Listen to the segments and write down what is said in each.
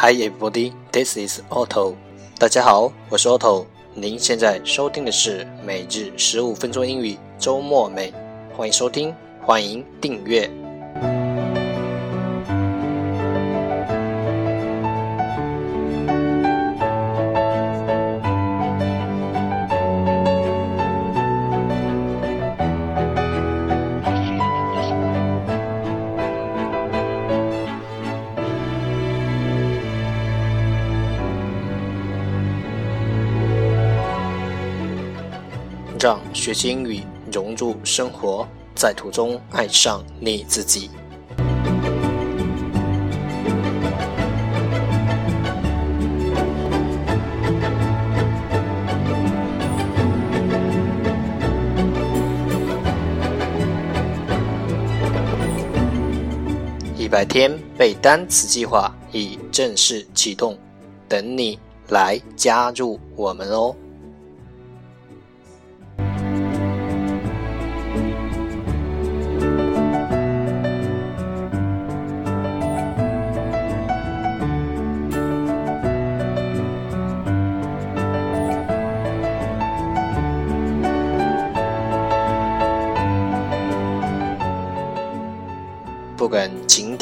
Hi everybody, this is Otto。大家好，我是 Otto。您现在收听的是每日十五分钟英语周末美，欢迎收听，欢迎订阅。让学习英语融入生活，在途中爱上你自己。一百天背单词计划已正式启动，等你来加入我们哦！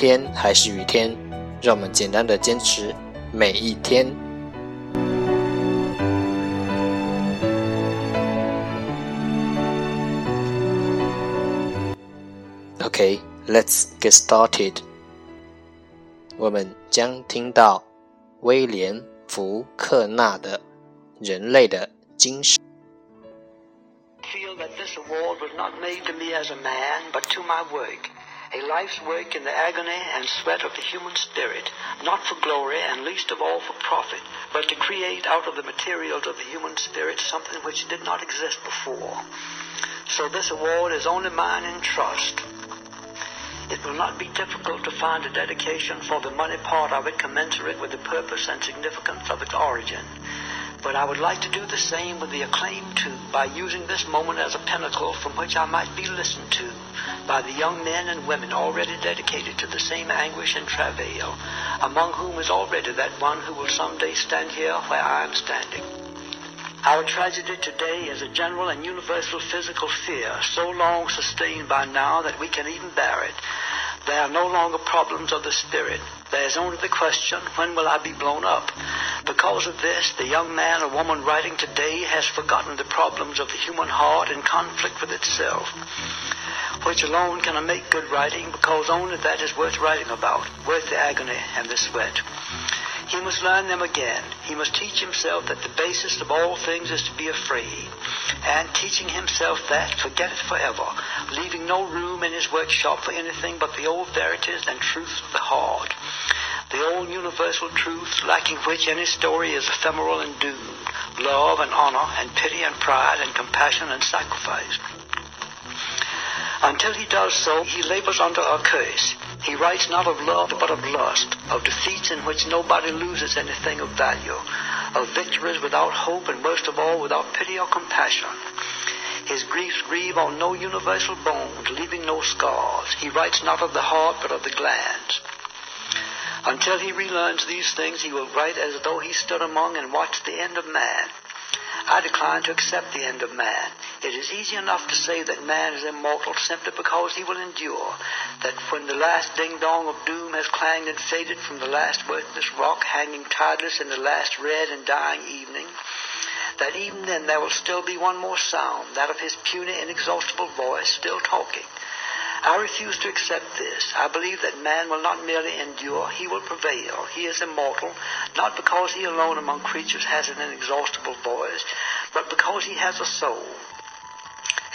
天还是雨天，让我们简单的坚持每一天。OK，let's get started. 我们将听到威廉·福克纳的《人类的精神》。feel that this award was not made to me as a man, but to my work a life's work in the agony and sweat of the human spirit, not for glory and least of all for profit, but to create out of the materials of the human spirit something which did not exist before. So this award is only mine in trust. It will not be difficult to find a dedication for the money part of it commensurate with the purpose and significance of its origin. But I would like to do the same with the acclaim too, by using this moment as a pinnacle from which I might be listened to by the young men and women already dedicated to the same anguish and travail, among whom is already that one who will some day stand here where I am standing. Our tragedy today is a general and universal physical fear, so long sustained by now that we can even bear it. There are no longer problems of the spirit. There is only the question, when will I be blown up? Because of this, the young man or woman writing today has forgotten the problems of the human heart in conflict with itself which alone can make good writing because only that is worth writing about, worth the agony and the sweat. He must learn them again. He must teach himself that the basis of all things is to be afraid. And teaching himself that, forget it forever, leaving no room in his workshop for anything but the old verities and truths of the heart. The old universal truths, lacking which any story is ephemeral and doomed. Love and honor and pity and pride and compassion and sacrifice. Until he does so, he labors under a curse. He writes not of love, but of lust, of defeats in which nobody loses anything of value, of victories without hope, and most of all, without pity or compassion. His griefs grieve on no universal bones, leaving no scars. He writes not of the heart, but of the glands. Until he relearns these things, he will write as though he stood among and watched the end of man. I decline to accept the end of man. It is easy enough to say that man is immortal simply because he will endure, that when the last ding-dong of doom has clanged and faded from the last worthless rock hanging tideless in the last red and dying evening, that even then there will still be one more sound, that of his puny, inexhaustible voice still talking, I refuse to accept this. I believe that man will not merely endure, he will prevail. He is immortal, not because he alone among creatures has an inexhaustible voice, but because he has a soul,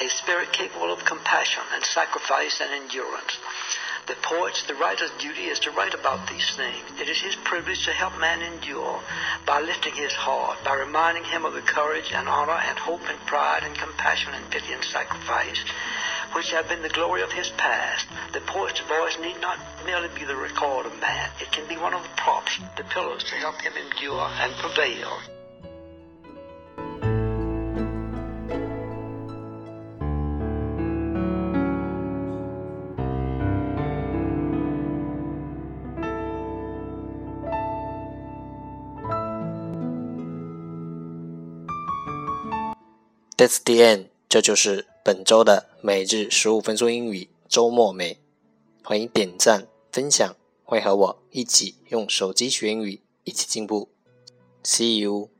a spirit capable of compassion and sacrifice and endurance. The poet's, the writer's duty is to write about these things. It is his privilege to help man endure by lifting his heart, by reminding him of the courage and honor and hope and pride and compassion and pity and sacrifice which have been the glory of his past. The poet's voice need not merely be the record of man. It can be one of the props, the pillars to help him endure and prevail. That's the end，这就是本周的每日十五分钟英语周末美。欢迎点赞分享，会和我一起用手机学英语，一起进步。See you。